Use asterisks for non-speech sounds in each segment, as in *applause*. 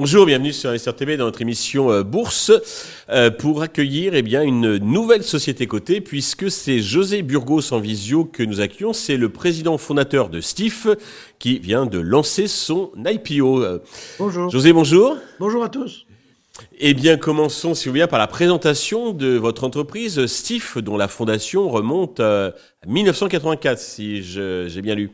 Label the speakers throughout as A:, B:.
A: Bonjour, bienvenue sur SRTV dans notre émission euh, Bourse euh, pour accueillir eh bien, une nouvelle société cotée puisque c'est José Burgos en visio que nous accueillons. C'est le président fondateur de Stif qui vient de lancer son IPO.
B: Bonjour.
A: José, bonjour.
B: Bonjour à tous.
A: Eh bien, commençons, si vous voulez, par la présentation de votre entreprise Stif, dont la fondation remonte à 1984, si j'ai bien lu.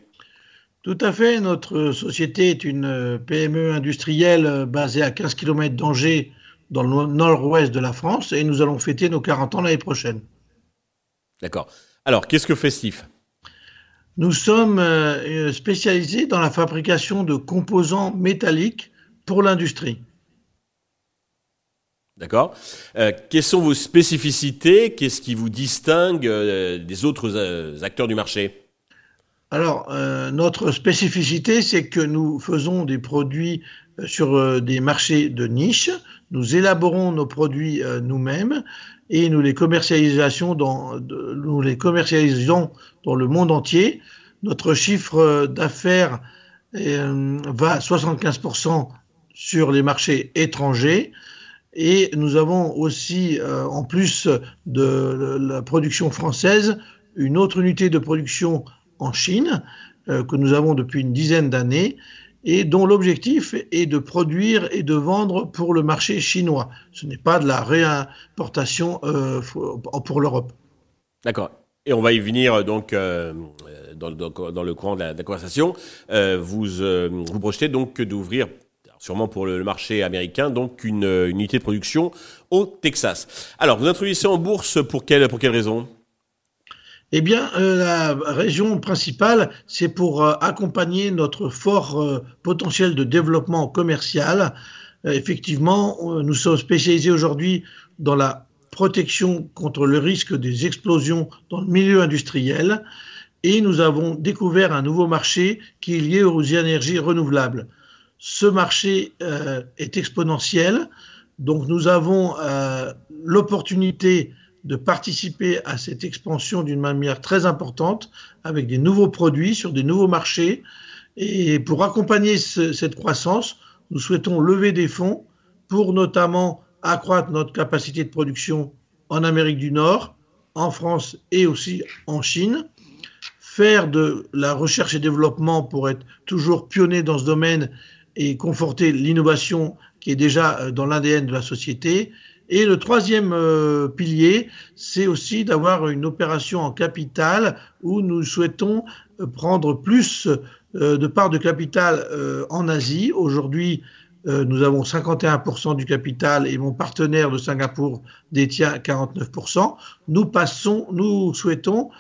B: Tout à fait. Notre société est une PME industrielle basée à 15 km d'Angers, dans le nord-ouest de la France, et nous allons fêter nos 40 ans l'année prochaine.
A: D'accord. Alors, qu'est-ce que fait Stif
B: Nous sommes euh, spécialisés dans la fabrication de composants métalliques pour l'industrie.
A: D'accord. Euh, quelles sont vos spécificités? Qu'est-ce qui vous distingue euh, des autres acteurs du marché?
B: Alors, euh, notre spécificité, c'est que nous faisons des produits euh, sur euh, des marchés de niche. Nous élaborons nos produits nous-mêmes et nous les, commercialisons dans, nous les commercialisons dans le monde entier. Notre chiffre d'affaires va à 75% sur les marchés étrangers. Et nous avons aussi, en plus de la production française, une autre unité de production en Chine, euh, que nous avons depuis une dizaine d'années, et dont l'objectif est de produire et de vendre pour le marché chinois. Ce n'est pas de la réimportation euh, pour l'Europe.
A: D'accord. Et on va y venir euh, donc dans, le courant de la, conversation. vous, vous projetez donc d'ouvrir sûrement pour le marché américain, donc une, unité de production au Texas. Alors, vous introduisez en bourse pour quelle, pour quelle raison?
B: Eh bien, euh, la région principale, c'est pour euh, accompagner notre fort euh, potentiel de développement commercial. effectivement, nous sommes spécialisés aujourd'hui dans la protection contre le risque des explosions dans le milieu industriel et nous avons découvert un nouveau marché qui est lié aux énergies renouvelables. Ce marché est exponentiel, donc nous avons l'opportunité de participer à cette expansion d'une manière très importante avec des nouveaux produits sur des nouveaux marchés. Et pour accompagner cette croissance, nous souhaitons lever des fonds pour notamment accroître notre capacité de production en Amérique du Nord, en France et aussi en Chine, faire de la recherche et développement pour être toujours pionnier dans ce domaine et conforter l'innovation qui est déjà dans l'ADN de la société, et le troisième euh, pilier, c'est aussi d'avoir une opération en capital où nous souhaitons euh, prendre plus euh, de parts de capital en Asie. Aujourd'hui, nous avons 51% du capital et mon partenaire de Singapour détient 49%. Nous passons, nous souhaitons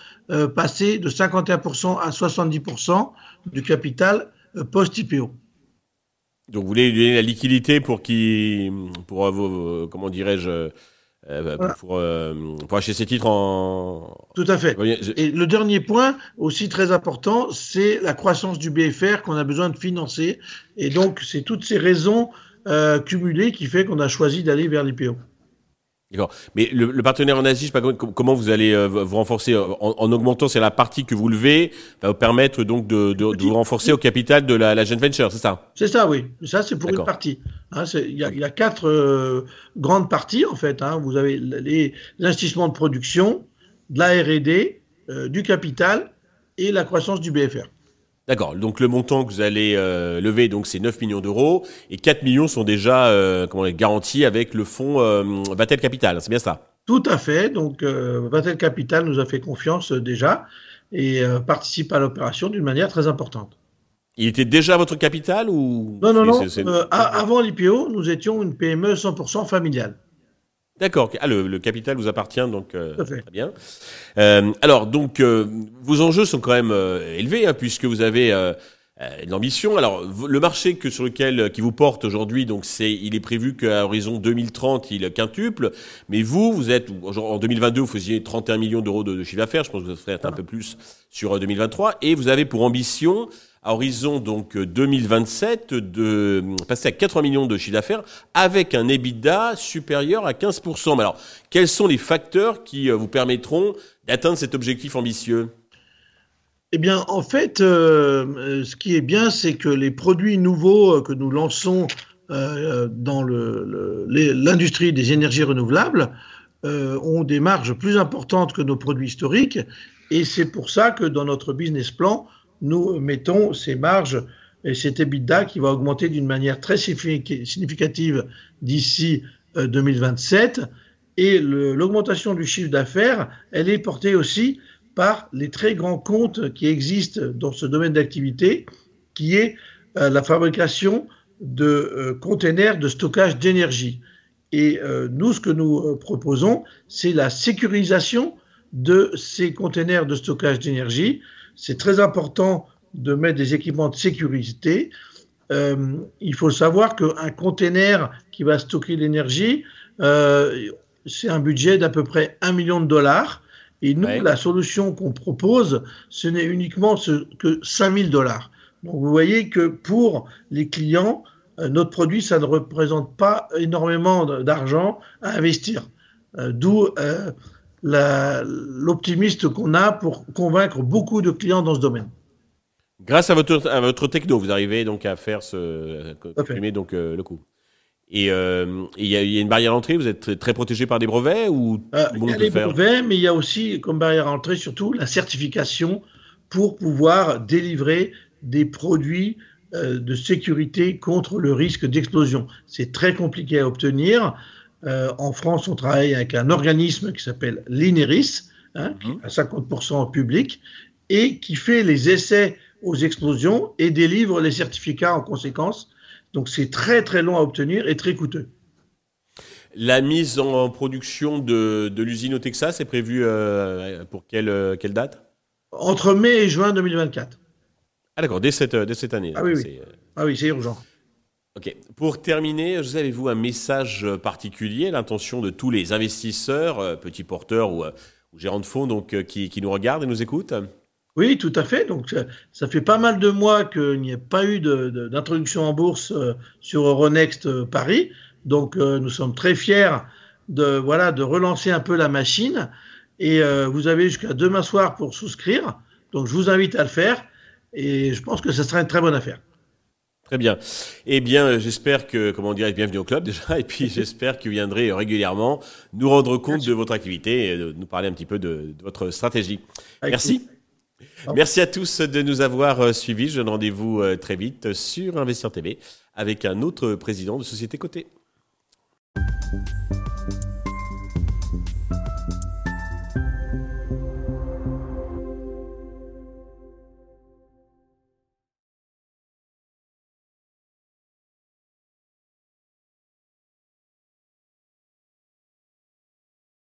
B: passer de 51% à 70% du capital post-IPO.
A: Donc vous voulez lui donner la liquidité pour qui, pour vos, comment dirais-je, euh, pour, euh, pour, acheter ses titres en.
B: Tout à fait. Et le dernier point, aussi très important, c'est la croissance du BFR qu'on a besoin de financer. Et donc, c'est toutes ces raisons euh, cumulées qui fait qu'on a choisi d'aller vers l'IPO.
A: D'accord. Mais le, partenaire en Asie, je sais pas comment, vous allez euh, vous renforcer euh, en, augmentant, c'est la partie que vous levez, va vous permettre donc de, vous renforcer au capital de la, la joint venture, c'est ça?
B: C'est ça, oui. Ça, c'est pour une partie. Hein, il y, a quatre euh, grandes parties en fait. Hein. Vous avez les, investissements de production, de la R&D, du capital et la croissance du BFR.
A: D'accord. Donc le montant que vous allez euh, lever, donc c'est 9 millions d'euros et 4 millions sont déjà euh, comment garantis avec le fonds euh, Vatel Capital. C'est bien ça?
B: Tout à fait. Donc Vatel Capital nous a fait confiance déjà et participe à l'opération d'une manière très importante.
A: Il était déjà votre capital ou
B: Non, non, non. avant l'IPO, nous étions une PME 100% familiale.
A: D'accord. Ah, le, capital vous appartient, donc euh, très bien. Euh, alors, donc, euh, vos enjeux sont quand même élevés, hein, puisque vous avez une ambition. Alors, le marché que sur lequel qui vous porte aujourd'hui, donc c'est, il est prévu qu'à horizon 2030, il quintuple. Mais vous, vous êtes en 2022, vous faisiez 31 millions d'euros de, chiffre d'affaires. Je pense que vous ferez un peu plus sur 2023, et vous avez pour ambition horizon donc 2027 de passer à 80 millions de chiffre d'affaires avec un EBITDA supérieur à 15%. Mais alors, quels sont les facteurs qui euh, vous permettront d'atteindre cet objectif ambitieux?
B: Eh bien, en fait, euh, ce qui est bien, c'est que les produits nouveaux euh, que nous lançons dans l'industrie des énergies renouvelables ont des marges plus importantes que nos produits historiques. Et c'est pour ça que dans notre business plan, nous mettons ces marges et cet EBITDA qui va augmenter d'une manière très significative d'ici 2027. Et l'augmentation du chiffre d'affaires, elle est portée aussi par les très grands comptes qui existent dans ce domaine d'activité, qui est euh, la fabrication de euh, containers de stockage d'énergie. Et euh, nous, ce que nous proposons, c'est la sécurisation de ces containers de stockage d'énergie. C'est très important de mettre des équipements de sécurité. il faut savoir qu'un container qui va stocker l'énergie, c'est un budget d'à peu près 1 million de dollars. Et nous, la solution qu'on propose, ce n'est uniquement ce, que 5000 dollars. Donc vous voyez que pour les clients, euh, notre produit, ça ne représente pas énormément d'argent à investir. Euh, d'où euh, l'optimiste qu'on a pour convaincre beaucoup de clients dans ce domaine.
A: Grâce à votre, à votre techno, vous arrivez donc à faire ce, donc le coût. Et euh, il y, a une barrière à l'entrée, vous êtes très protégé par des brevets ou
B: euh, Il y a des brevets, mais il y a aussi comme barrière à l'entrée surtout la certification pour pouvoir délivrer des produits euh, de sécurité contre le risque d'explosion. C'est très compliqué à obtenir. Euh, en France, on travaille avec un organisme qui s'appelle l'INERIS, hein, qui mhm. à 50% public, et qui fait les essais aux explosions et délivre les certificats en conséquence donc c'est très très long à obtenir et très coûteux.
A: La mise en production de, l'usine au Texas est prévue euh, pour quelle, euh, quelle, date?
B: Entre mai et juin 2024.
A: Ah d'accord, dès cette, dès cette année.
B: Ah oui, oui. Ah oui, c'est urgent.
A: Ok. Pour terminer, avez-vous un message particulier, l'intention de tous les investisseurs, petits porteurs ou, gérants de fonds donc, qui, qui nous regardent et nous écoutent?
B: Oui, tout à fait. Donc, ça, fait pas mal de mois qu'il n'y a pas eu d'introduction en bourse euh, sur Euronext euh, Paris. Donc, euh, nous sommes très fiers de, voilà, de relancer un peu la machine. Et vous avez jusqu'à demain soir pour souscrire. Donc, je vous invite à le faire. Et je pense que ce sera une très bonne affaire.
A: Très bien. Eh bien, j'espère que, comment dirais bienvenue au club déjà, *laughs* et puis *laughs* j'espère que vous viendrez régulièrement nous rendre compte de votre activité et de nous parler un petit peu de, votre stratégie. Merci. Merci à tous de nous avoir euh, suivis. Je donne rendez-vous euh, très vite sur Investir TV avec un autre président de société cotée.